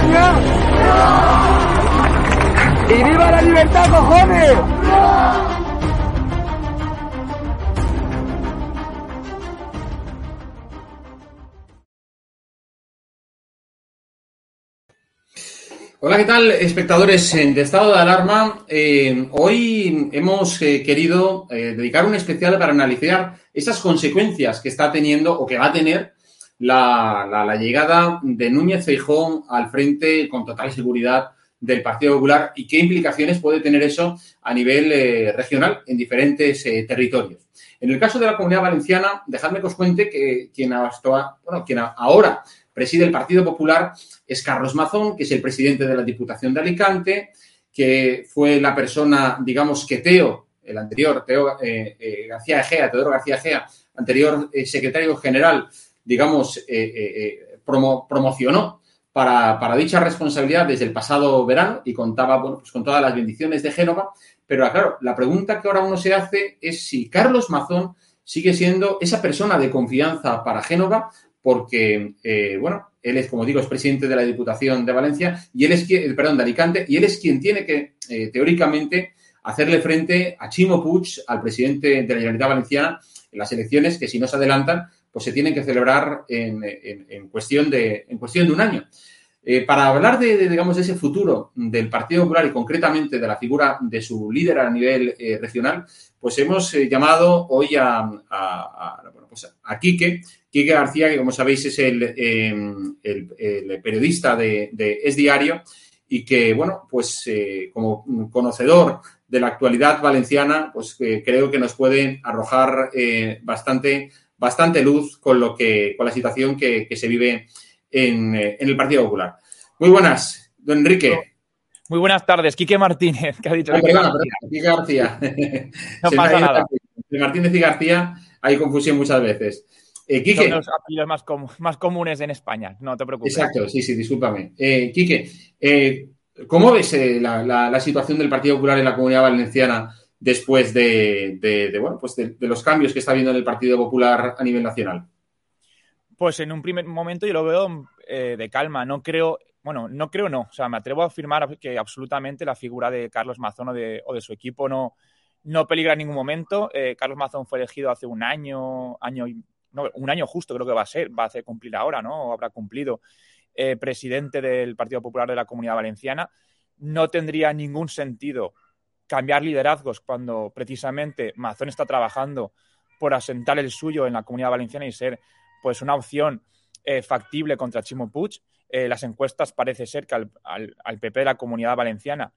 ¡Viva España! ¡Y viva la libertad, cojones! Hola, ¿qué tal, espectadores de estado de alarma? Eh, hoy hemos eh, querido eh, dedicar un especial para analizar esas consecuencias que está teniendo o que va a tener la, llegada de Núñez Feijón al frente con total seguridad del Partido Popular y qué implicaciones puede tener eso a nivel eh, regional en diferentes eh, territorios. En el caso de la Comunidad Valenciana, dejadme que os cuente que quien, bueno, quien ahora preside el Partido Popular es Carlos Mazón, que es el presidente de la Diputación de Alicante, que fue la persona, digamos, que Teo, el anterior, Teo eh, García Egea, Teodoro García Egea, anterior secretario general digamos, eh, eh, eh, promocionó para, dicha responsabilidad desde el pasado verano y contaba bueno, pues con todas las bendiciones de Génova. Pero claro, la pregunta que ahora uno se hace es si Carlos Mazón sigue siendo esa persona de confianza para Génova, porque, bueno, él es, como digo, es presidente de la Diputación de Valencia y él es quien, perdón, de Alicante, y él es quien tiene que, teóricamente, hacerle frente a Chimo Puig, al presidente de la Generalitat Valenciana, en las elecciones que si no se adelantan, pues se tienen que celebrar en, cuestión, de, en cuestión de un año. Eh, para hablar de, digamos, ese futuro del Partido Popular y concretamente de la figura de su líder a nivel eh, regional, pues hemos eh, llamado hoy a, a, pues a, Quique, Quique García, que como sabéis es el, el, periodista de, de, Es Diario y que, bueno, pues como conocedor de la actualidad valenciana, pues creo que nos puede arrojar bastante bastante luz con lo que, con la situación que, se vive en, el Partido Popular. Muy buenas, don Enrique. Muy buenas tardes, Quique Martínez, que ha dicho. Quique García. No pasa nada. Martínez y García hay confusión muchas veces. Eh, Quique. Son los apellidos más, más, comunes en España, no te preocupes. Exacto, sí, sí, discúlpame. Eh, Quique, eh, ¿cómo ves eh, la, la, situación del Partido Popular en la Comunidad Valenciana después de, bueno, pues de, los cambios que está habiendo en el Partido Popular a nivel nacional? Pues en un primer momento yo lo veo eh, de calma. No creo, bueno, no creo no. O sea, me atrevo a afirmar que absolutamente la figura de Carlos Mazón o de, su equipo no, no peligra en ningún momento. Eh, Carlos Mazón fue elegido hace un año, año un año justo creo que va a ser, va a hacer cumplir ahora, ¿no? O habrá cumplido eh, presidente del Partido Popular de la Comunidad Valenciana. No tendría ningún sentido cambiar liderazgos cuando precisamente Mazón está trabajando por asentar el suyo en la comunidad valenciana y ser pues una opción eh, factible contra Chimo Puig. Eh, las encuestas parece ser que al, PP de la comunidad valenciana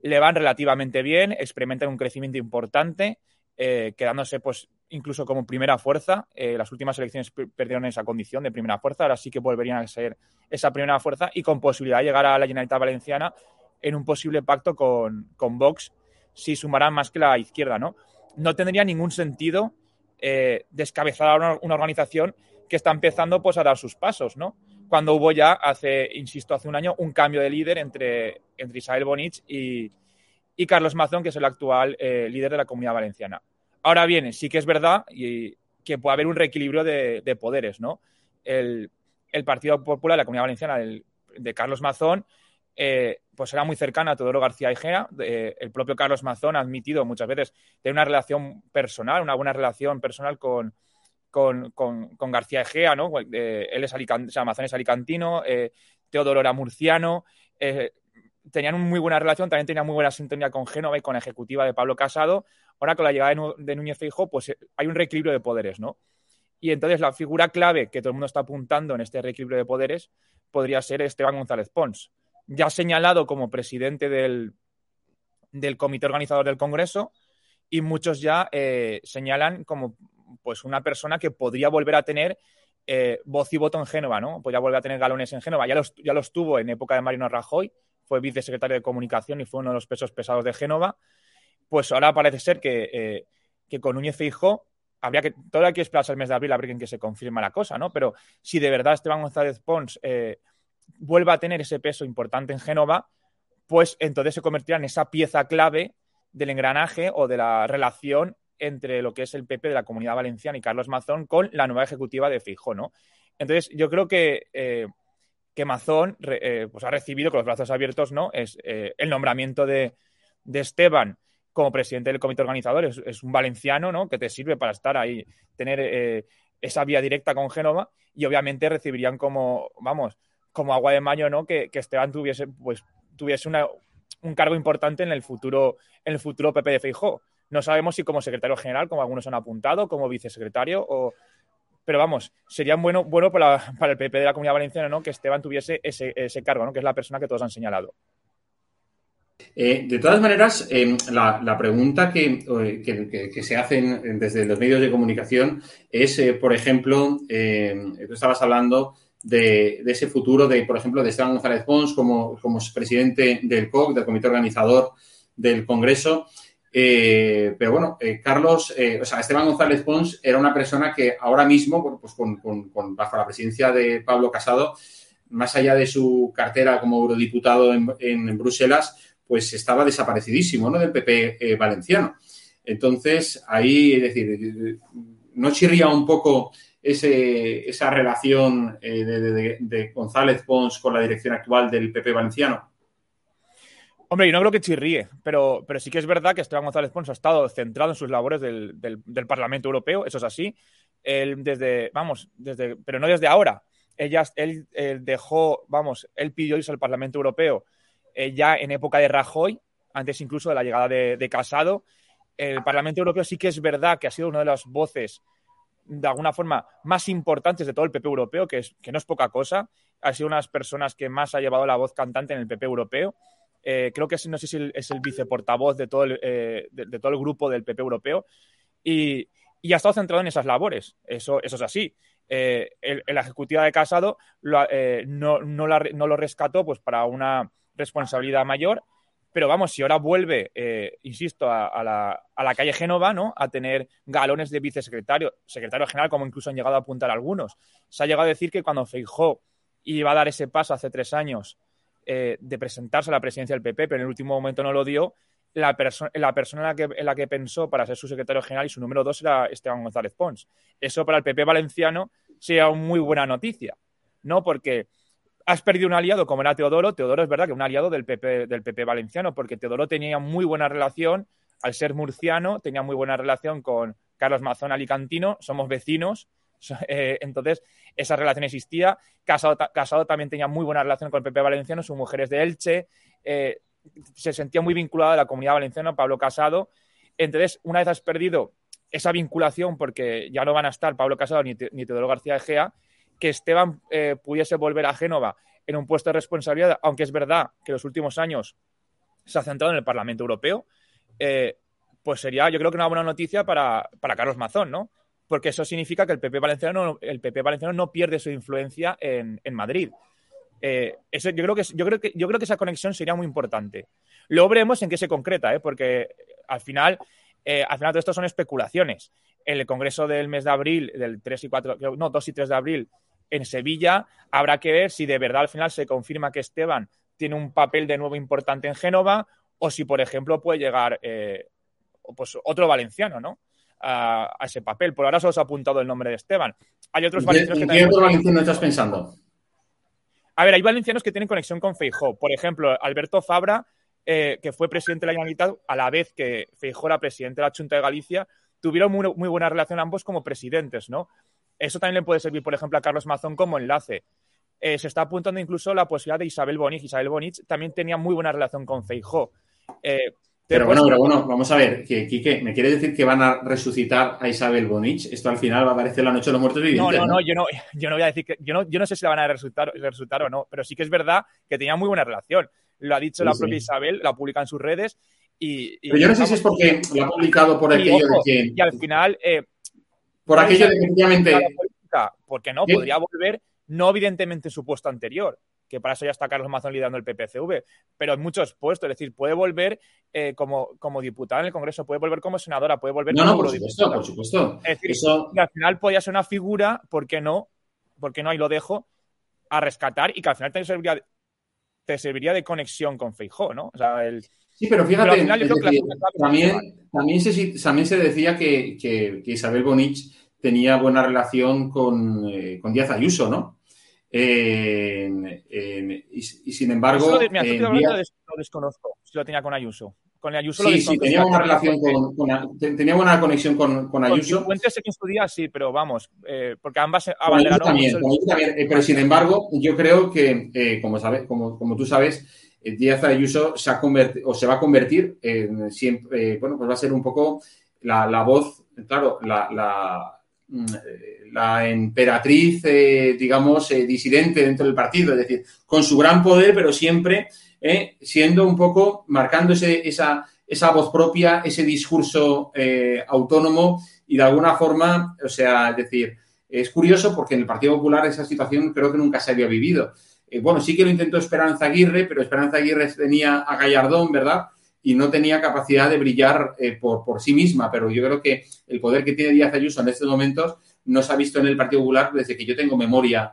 le van relativamente bien, experimentan un crecimiento importante, eh, quedándose pues incluso como primera fuerza. las últimas elecciones perdieron esa condición de primera fuerza, ahora sí que volverían a ser esa primera fuerza y con posibilidad de llegar a la Generalitat Valenciana en un posible pacto con, con Vox si sumarán más que la izquierda, ¿no? No tendría ningún sentido eh, descabezar a una, organización que está empezando pues, a dar sus pasos, ¿no? Cuando hubo ya hace, insisto, hace un año un cambio de líder entre, entre Isabel Bonich y, Carlos Mazón, que es el actual eh, líder de la Comunidad Valenciana. Ahora bien, sí que es verdad y, que puede haber un reequilibrio de, poderes, ¿no? El, Partido Popular de la Comunidad Valenciana de Carlos Mazón eh, pues era muy cercana a Teodoro García Egea. el propio Carlos Mazón ha admitido muchas veces tener una relación personal, una buena relación personal con, con, García Egea, ¿no? Eh, él es Mazón es alicantino, eh, Teodoro era murciano, tenían una muy buena relación, también tenía muy buena sintonía con Génova y con la ejecutiva de Pablo Casado. Ahora con la llegada de, Núñez Feijóo, pues hay un reequilibrio de poderes, ¿no? Y entonces la figura clave que todo el mundo está apuntando en este reequilibrio de poderes podría ser Esteban González Pons ya señalado como presidente del, del comité organizador del Congreso y muchos ya eh, señalan como pues una persona que podría volver a tener eh, voz y voto en Génova, ¿no? Podría volver a tener galones en Génova. Ya los, ya los tuvo en época de Marino Rajoy, fue vicesecretario de Comunicación y fue uno de los pesos pesados de Génova. Pues ahora parece ser que, eh, que con Núñez Feijóo habría que, todavía hay que esperarse el mes de abril a ver en qué se confirma la cosa, ¿no? Pero si de verdad Esteban González Pons vuelva a tener ese peso importante en Génova, pues entonces se convertirá en esa pieza clave del engranaje o de la relación entre lo que es el PP de la Comunidad Valenciana y Carlos Mazón con la nueva ejecutiva de Feijóo, ¿no? Entonces, yo creo que, eh, que Mazón eh, pues ha recibido con los brazos abiertos, ¿no? Es eh, el nombramiento de, Esteban como presidente del comité organizador, es, un valenciano, ¿no? Que te sirve para estar ahí, tener esa vía directa con Génova y obviamente recibirían como, vamos, como agua de mayo, ¿no? Que, Esteban tuviese, pues, tuviese un cargo importante en el futuro, en el futuro PP de Feijó. No sabemos si como secretario general, como algunos han apuntado, como vicesecretario o, pero vamos, sería bueno, bueno para, el PP de la Comunidad Valenciana ¿no? que Esteban tuviese ese, cargo, ¿no? que es la persona que todos han señalado. Eh, de todas maneras, em, la, pregunta que, se hacen desde los medios de comunicación es, eh, por ejemplo, em, tú estabas hablando de, ese futuro de, por ejemplo, de Esteban González Pons como, como presidente del COC, del comité organizador del Congreso. Eh, pero bueno, eh, Carlos, eh, o sea, Esteban González Pons era una persona que ahora mismo, pues con, bajo la presidencia de Pablo Casado, más allá de su cartera como eurodiputado en, Bruselas, pues estaba desaparecidísimo ¿no? del PP valenciano. Entonces, ahí, es decir, ¿no chirría un poco esa relación de González Pons con la dirección actual del PP valenciano? Hombre, yo no creo que chirríe, pero, pero sí que es verdad que Esteban González Pons ha estado centrado en sus labores del, Parlamento Europeo, eso es así. Desde, vamos, desde, pero no desde ahora. Él, dejó, vamos, él pidió irse al Parlamento Europeo eh, ya en época de Rajoy, antes incluso de la llegada de, Casado. El Parlamento Europeo sí que es verdad que ha sido una de las voces de alguna forma más importantes de todo el PP europeo, que, es, que no es poca cosa. Ha sido una de las personas que más ha llevado la voz cantante en el PP europeo. Eh, creo que es, no sé si es el viceportavoz de todo el, eh, de, todo el grupo del PP europeo, y, ha estado centrado en esas labores. Eso, eso es así. Eh, la ejecutiva de Casado no, lo rescató pues, para una responsabilidad mayor, pero vamos, si ahora vuelve, insisto, a, la, calle Génova, ¿no? A tener galones de vicesecretario, secretario general, como incluso han llegado a apuntar algunos. Se ha llegado a decir que cuando Feijó iba a dar ese paso hace tres años eh, de presentarse a la presidencia del PP, pero en el último momento no lo dio. La, persona en la, que, en la que pensó para ser su secretario general y su número dos era Esteban González Pons. Eso para el PP valenciano sería una muy buena noticia, ¿no? Porque has perdido un aliado como era Teodoro. Teodoro es verdad que un aliado del PP, del PP valenciano, porque Teodoro tenía muy buena relación, al ser murciano, tenía muy buena relación con Carlos Mazón Alicantino, somos vecinos, eh, entonces, esa relación existía. Casado, Casado, también tenía muy buena relación con el PP valenciano, su mujer es de Elche, eh, se sentía muy vinculado a la comunidad valenciana, Pablo Casado. Entonces, una vez has perdido esa vinculación, porque ya no van a estar Pablo Casado ni, ni Teodoro García Egea, que Esteban eh, pudiese volver a Génova en un puesto de responsabilidad, aunque es verdad que los últimos años se ha centrado en el Parlamento Europeo, pues sería, yo creo que una buena noticia para, para Carlos Mazón, ¿no? porque eso significa que el PP valenciano, el PP valenciano no pierde su influencia en, Madrid. Eh, eso, yo, creo que, yo, creo que, yo creo que esa conexión sería muy importante. Luego veremos en qué se concreta, ¿eh? porque al final, eh, al final todo esto son especulaciones. En el Congreso del mes de abril, del 3 y 4, no, 2 y 3 de abril, en Sevilla, habrá que ver si de verdad al final se confirma que Esteban tiene un papel de nuevo importante en Génova o si, por ejemplo, puede llegar pues, otro valenciano, ¿no? a, ese papel. Por ahora solo se ha apuntado el nombre de Esteban. Hay otros valencianos que ¿Qué otro valenciano estás pensando? A ver, hay valencianos que tienen conexión con Feijó. Por ejemplo, Alberto Fabra, eh, que fue presidente de la Generalitat, a la vez que Feijó era presidente de la Junta de Galicia, tuvieron muy, buena relación ambos como presidentes, ¿no? Eso también le puede servir, por ejemplo, a Carlos Mazón como enlace. Eh, se está apuntando incluso la posibilidad de Isabel Bonich. Isabel Bonich también tenía muy buena relación con Feijó. Eh, pero, bueno, pero bueno, vamos a ver, que Quique, ¿me quiere decir que van a resucitar a Isabel Bonich? Esto al final va a aparecer la noche de los muertos vivientes. No, no, no, yo no, yo no voy a decir que, yo no, yo no sé si la van a resucitar, resucitar o no, pero sí que es verdad que tenía muy buena relación. Lo ha dicho la propia Isabel, la publica en sus redes. Y, pero yo no sé si es porque lo ha publicado por aquello de que. Y al final. Eh, por aquello de que efectivamente. Porque no, podría volver, no evidentemente en su puesto anterior, que para eso ya está Carlos Mazón liderando el PPCV, pero en muchos puestos, es decir, puede volver eh, como, como diputada en el Congreso, puede volver como senadora, puede volver no, como no, por supuesto, por supuesto. Es decir, que al final podía ser una figura, ¿por qué no? ¿Por qué no? Ahí lo dejo, a rescatar y que al final te serviría, te serviría de conexión con Feijó, ¿no? O sea, el, Sí, pero fíjate, también, también, se, también se decía que, que, Isabel Bonich tenía buena relación con, eh, con Díaz Ayuso, ¿no? y, sin embargo. mira, lo desconozco, si lo tenía con Ayuso. Con Ayuso sí, sí, tenía una relación con, tenía buena conexión con, con Ayuso. Con sé que en su día sí, pero vamos, eh, porque ambas abanderaron. También, también, eh, pero sin embargo, yo creo que, eh, como, sabes, como, como tú sabes, Díaz Ayuso se ha convertido, o se va a convertir en siempre, bueno, pues va a ser un poco la, la voz, claro, la, la, mm, la emperatriz, digamos, disidente dentro del partido, es decir, con su gran poder, pero siempre ¿eh? siendo un poco, marcando esa, esa voz propia, ese discurso eh, autónomo y de alguna forma, o sea, es decir, es curioso porque en el Partido Popular esa situación creo que nunca se había vivido. Eh, bueno, sí que lo intentó Esperanza Aguirre, pero Esperanza Aguirre tenía a Gallardón, ¿verdad? Y no tenía capacidad de brillar por, por, sí misma, pero yo creo que el poder que tiene Díaz Ayuso en estos momentos no se ha visto en el Partido Popular desde que yo tengo memoria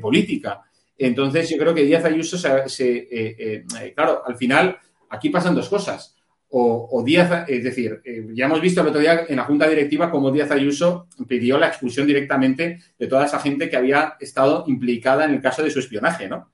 política. Entonces, yo creo que Díaz Ayuso se. Eh, eh, eh, claro, al final, aquí pasan dos cosas. O, Díaz, es decir, ya hemos visto el otro día en la Junta Directiva cómo Díaz Ayuso pidió la expulsión directamente de toda esa gente que había estado implicada en el caso de su espionaje, ¿no?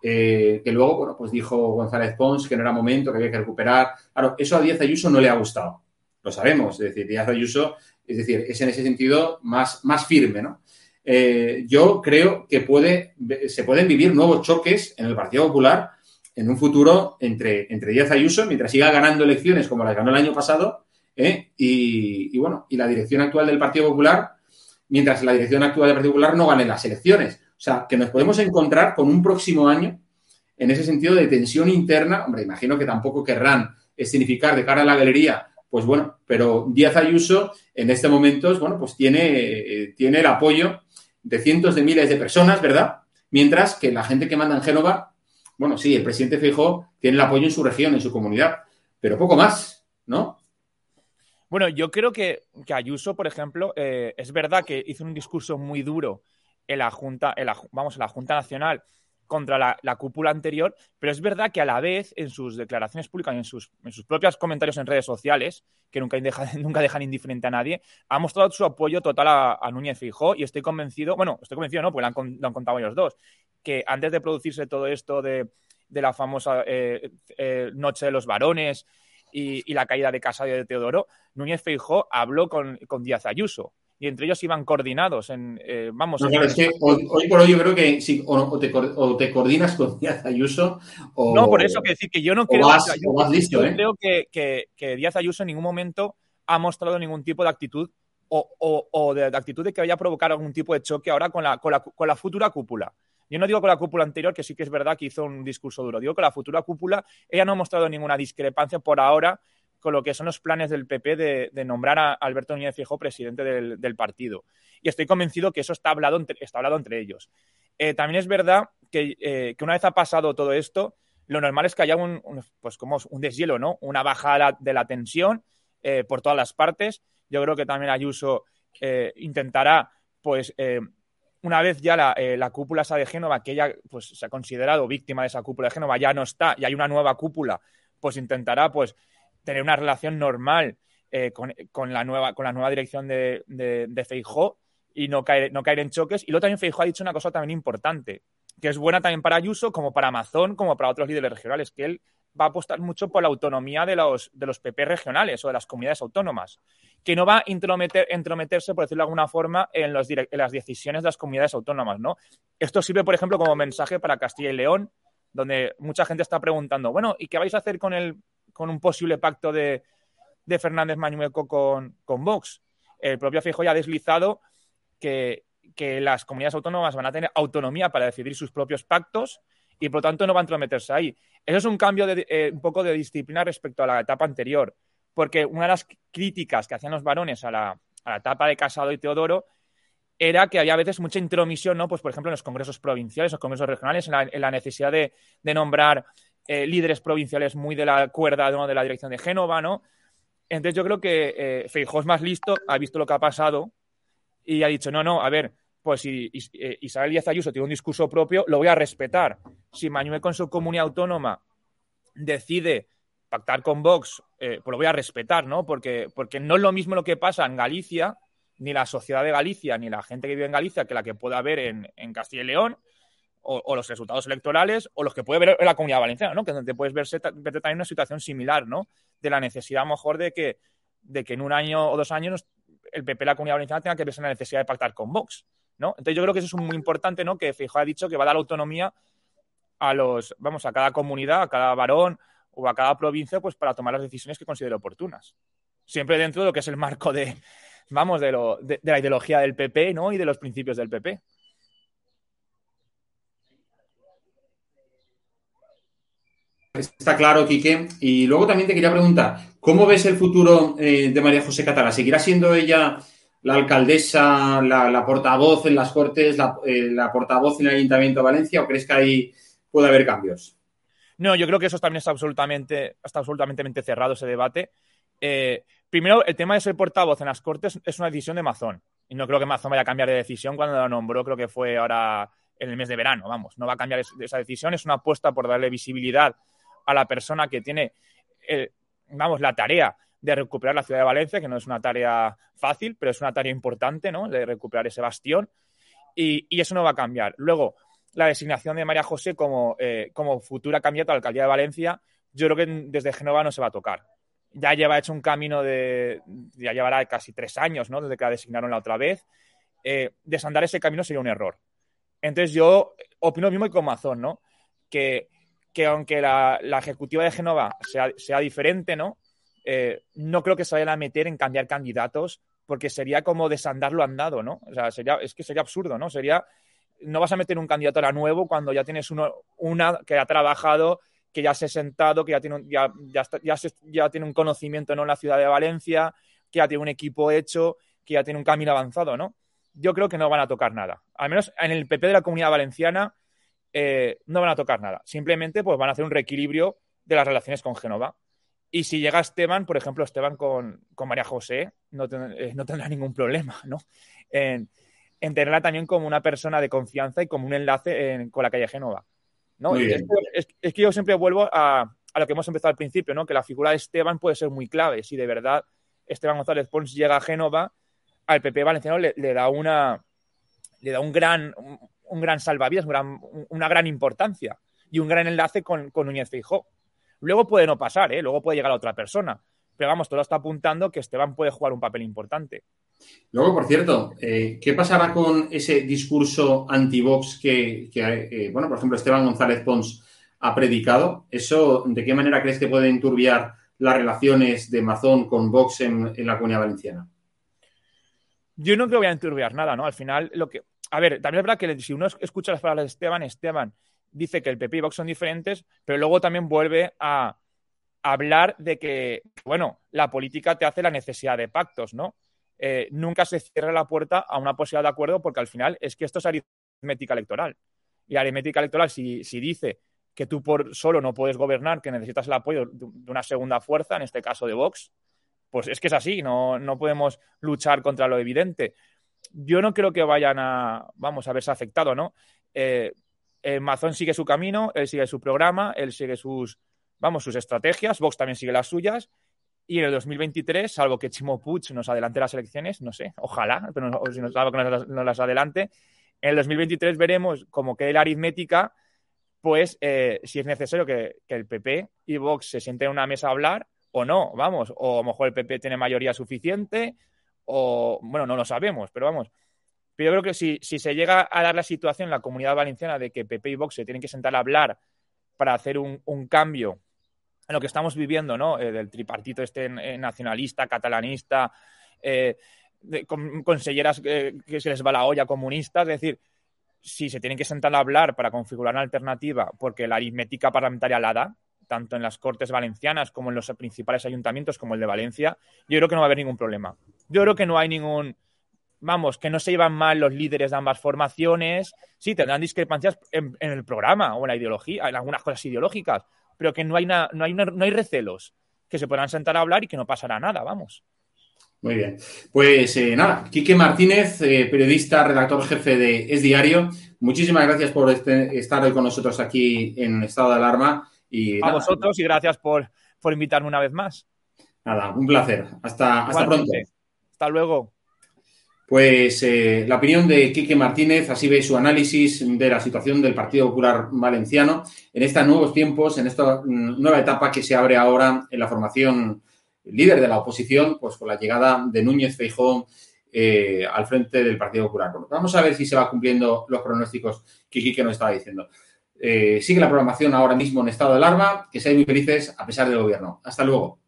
que luego, bueno, pues dijo González Pons que no era momento, que había que recuperar. Claro, eso a Díaz Ayuso no le ha gustado. Lo sabemos. Es decir, Díaz Ayuso, es decir, es en ese sentido más, más firme, ¿no? Eh, yo creo que puede, se pueden vivir nuevos choques en el Partido Popular en un futuro entre, entre Díaz Ayuso, mientras siga ganando elecciones como las ganó el año pasado, ¿eh? y, bueno, y la dirección actual del Partido Popular, mientras la dirección actual del Partido Popular no gane las elecciones. O sea, que nos podemos encontrar con un próximo año en ese sentido de tensión interna. Hombre, imagino que tampoco querrán significar de cara a la galería, pues bueno, pero Díaz Ayuso en este momento, bueno, pues tiene, eh, tiene el apoyo de cientos de miles de personas, ¿verdad? Mientras que la gente que manda en Génova, bueno, sí, el presidente Feijóo tiene el apoyo en su región, en su comunidad, pero poco más, ¿no? Bueno, yo creo que, Ayuso, por ejemplo, eh, es verdad que hizo un discurso muy duro en la Junta, en la, vamos, en la Junta Nacional contra la, cúpula anterior, pero es verdad que a la vez en sus declaraciones públicas en sus, propios comentarios en redes sociales, que nunca, dejan indiferente a nadie, ha mostrado su apoyo total a, Núñez Fijó y estoy convencido, bueno, estoy convencido no, porque lo han, contado ellos dos, que antes de producirse todo esto de, la famosa eh, eh, Noche de los Varones y, la caída de Casa de Teodoro, Núñez Feijó habló con Díaz Ayuso y entre ellos iban coordinados. En, eh, vamos, no, claro, es que hoy, por hoy yo creo que sí, o, te, coordinas con Díaz Ayuso o. No, por eso que decir que yo no creo, yo, ¿eh? creo que, que, Díaz Ayuso en ningún momento ha mostrado ningún tipo de actitud o, o de, actitud de que vaya a provocar algún tipo de choque ahora con la, con la, con la futura cúpula. Yo no digo con la cúpula anterior, que sí que es verdad que hizo un discurso duro. Digo que la futura cúpula, ella no ha mostrado ninguna discrepancia por ahora con lo que son los planes del PP de, nombrar a Alberto Núñez Fijo presidente del, partido. Y estoy convencido que eso está hablado entre, está hablado entre ellos. Eh, también es verdad eh, que, una vez ha pasado todo esto, lo normal es que haya un, pues como un deshielo, ¿no? Una bajada de la tensión eh, por todas las partes. Yo creo que también Ayuso intentará, pues, una vez ya la, la, cúpula esa de Génova, que ella pues, se ha considerado víctima de esa cúpula de Génova, ya no está y hay una nueva cúpula, pues intentará, pues, tener una relación normal eh, con, la nueva, con la nueva dirección de, de, Feijó y no caer, no caer en choques. Y luego también Feijó ha dicho una cosa también importante, que es buena también para Ayuso, como para Amazon, como para otros líderes regionales, que él va a apostar mucho por la autonomía de los, de los PP regionales o de las comunidades autónomas, que no va a intrometer, entrometerse, por decirlo de alguna forma, en, los en las decisiones de las comunidades autónomas. ¿no? Esto sirve, por ejemplo, como mensaje para Castilla y León, donde mucha gente está preguntando, bueno, ¿y qué vais a hacer con el con un posible pacto de, Fernández Mañueco con, con, Vox. El propio Fijo ya ha deslizado que, las comunidades autónomas van a tener autonomía para decidir sus propios pactos y por lo tanto no van a entrometerse ahí. Eso es un cambio de, eh, un poco de disciplina respecto a la etapa anterior, porque una de las críticas que hacían los varones a la, etapa de Casado y Teodoro era que había a veces mucha intromisión, ¿no? Pues, por ejemplo, en los congresos provinciales o congresos regionales, en la, necesidad de, de, nombrar eh, líderes provinciales muy de la cuerda de la dirección de Génova, ¿no? Entonces yo creo que eh, es más listo, ha visto lo que ha pasado y ha dicho, no, no, a ver, pues si eh, Isabel Díaz Ayuso tiene un discurso propio, lo voy a respetar. Si Manuel con su comunidad autónoma decide pactar con Vox, pues lo voy a respetar, ¿no? Porque, porque no es lo mismo lo que pasa en Galicia ni la sociedad de Galicia, ni la gente que vive en Galicia, que la que pueda haber en, en Castilla y León, o, los resultados electorales, o los que puede ver en la comunidad valenciana, ¿no? Que donde puedes verse, verte también una situación similar, ¿no? De la necesidad, mejor, de que, de que en un año o dos años el PP la comunidad valenciana tenga que verse la necesidad de pactar con Vox, ¿no? Entonces yo creo que eso es muy importante, ¿no? Que Fijo ha dicho que va a dar autonomía a los, vamos, a cada comunidad, a cada varón o a cada provincia, pues para tomar las decisiones que considere oportunas. Siempre dentro de lo que es el marco de, vamos, de, lo, de, la ideología del PP, ¿no? Y de los principios del PP. Está claro, Quique. Y luego también te quería preguntar, ¿cómo ves el futuro eh, de María José Catala? ¿Seguirá siendo ella la alcaldesa, la, portavoz en las Cortes, eh, la, portavoz en el Ayuntamiento de Valencia o crees que ahí puede haber cambios? No, yo creo que eso también está absolutamente, está absolutamente cerrado ese debate. Eh, primero, el tema de ser portavoz en las Cortes es una decisión de Mazón. Y no creo que Mazón vaya a cambiar de decisión cuando lo nombró, creo que fue ahora en el mes de verano, vamos. No va a cambiar esa decisión, es una apuesta por darle visibilidad a la persona que tiene, eh, vamos, la tarea de recuperar la ciudad de Valencia, que no es una tarea fácil, pero es una tarea importante, ¿no? De recuperar ese bastión. Y, eso no va a cambiar. Luego, la designación de María José como, eh, como futura candidata a la alcaldía de Valencia, yo creo que desde Génova no se va a tocar. Ya lleva hecho un camino de. Ya llevará casi tres años, ¿no? Desde que la designaron la otra vez. Eh, desandar ese camino sería un error. Entonces, yo opino mismo que con Mazón, ¿no? Que, que aunque la, ejecutiva de Génova sea, sea diferente, ¿no? Eh, no creo que se vayan a meter en cambiar candidatos porque sería como desandar lo andado, ¿no? O sea, sería, es que sería absurdo, ¿no? Sería, no vas a meter un candidato a nuevo cuando ya tienes uno, una que ha trabajado, que ya se ha sentado, que ya tiene un, ya, ya, tiene un conocimiento ¿no? en la ciudad de Valencia, que ya tiene un equipo hecho, que ya tiene un camino avanzado, ¿no? Yo creo que no van a tocar nada. Al menos en el PP de la Comunidad Valenciana eh, no van a tocar nada. Simplemente pues van a hacer un reequilibrio de las relaciones con Génova. Y si llega Esteban, por ejemplo, Esteban con, María José, no, eh, no, tendrá ningún problema, ¿no? En, tenerla también como una persona de confianza y como un enlace con la calle Génova. ¿no? Es, que yo siempre vuelvo a, lo que hemos empezado al principio, ¿no? Que la figura de Esteban puede ser muy clave. Si de verdad Esteban González Pons llega a Génova, al PP valenciano le, da una le da un gran un, gran salvavidas, una gran importancia y un gran enlace con, con Núñez Feijó. Luego puede no pasar, ¿eh? luego puede llegar a otra persona. Pero vamos, todo está apuntando que Esteban puede jugar un papel importante. Luego, por cierto, eh, ¿qué pasará con ese discurso anti-Vox que, eh, bueno, por ejemplo, Esteban González Pons ha predicado? ¿Eso de qué manera crees que puede enturbiar las relaciones de Mazón con Vox en, la comunidad valenciana? Yo no creo que vaya a enturbiar nada, ¿no? Al final, lo que. A ver, también es verdad que si uno escucha las palabras de Esteban, Esteban dice que el PP y Vox son diferentes, pero luego también vuelve a hablar de que, bueno, la política te hace la necesidad de pactos, ¿no? Eh, nunca se cierra la puerta a una posibilidad de acuerdo porque al final es que esto es aritmética electoral. Y aritmética electoral, si, si dice que tú por solo no puedes gobernar, que necesitas el apoyo de una segunda fuerza, en este caso de Vox, pues es que es así, no, no podemos luchar contra lo evidente. Yo no creo que vayan a, vamos, a verse afectado, ¿no? Eh, eh, Mazón sigue su camino, él sigue su programa, él sigue sus, vamos, sus estrategias, Vox también sigue las suyas. Y en el 2023, salvo que Chimo Puig nos adelante las elecciones, no sé, ojalá, pero no, si nos, salvo que nos, las adelante, en el 2023 veremos cómo quede la aritmética, pues eh, si es necesario que, el PP y Vox se sienten en una mesa a hablar o no, vamos, o a lo mejor el PP tiene mayoría suficiente, o bueno, no lo sabemos, pero vamos, pero yo creo que si, se llega a dar la situación en la comunidad valenciana de que PP y Vox se tienen que sentar a hablar para hacer un, cambio en lo que estamos viviendo, ¿no? Eh, del tripartito este eh, nacionalista, catalanista, eh, con conselleras que se les va la olla comunista, es decir, si se tienen que sentar a hablar para configurar una alternativa, porque la aritmética parlamentaria la da, tanto en las Cortes Valencianas como en los principales ayuntamientos como el de Valencia, yo creo que no va a haber ningún problema. Yo creo que no hay ningún, vamos, que no se llevan mal los líderes de ambas formaciones. Sí, tendrán discrepancias en, el programa o en la ideología, en algunas cosas ideológicas, pero que no hay, no, hay no hay recelos, que se podrán sentar a hablar y que no pasará nada, vamos. Muy bien. Pues eh, nada, Quique Martínez, eh, periodista, redactor jefe de Es Diario, muchísimas gracias por este, estar hoy con nosotros aquí en estado de alarma. Y, a vosotros y gracias por, por invitarme una vez más. Nada, un placer. Hasta, hasta pronto. Hasta luego. Pues eh, la opinión de Quique Martínez, así ve su análisis de la situación del Partido Popular Valenciano en estos nuevos tiempos, en esta mm, nueva etapa que se abre ahora en la formación líder de la oposición, pues con la llegada de Núñez Feijó eh, al frente del Partido Popular. Vamos a ver si se va cumpliendo los pronósticos que Quique nos estaba diciendo. Eh, sigue la programación ahora mismo en estado de alarma. Que seáis muy felices a pesar del gobierno. Hasta luego.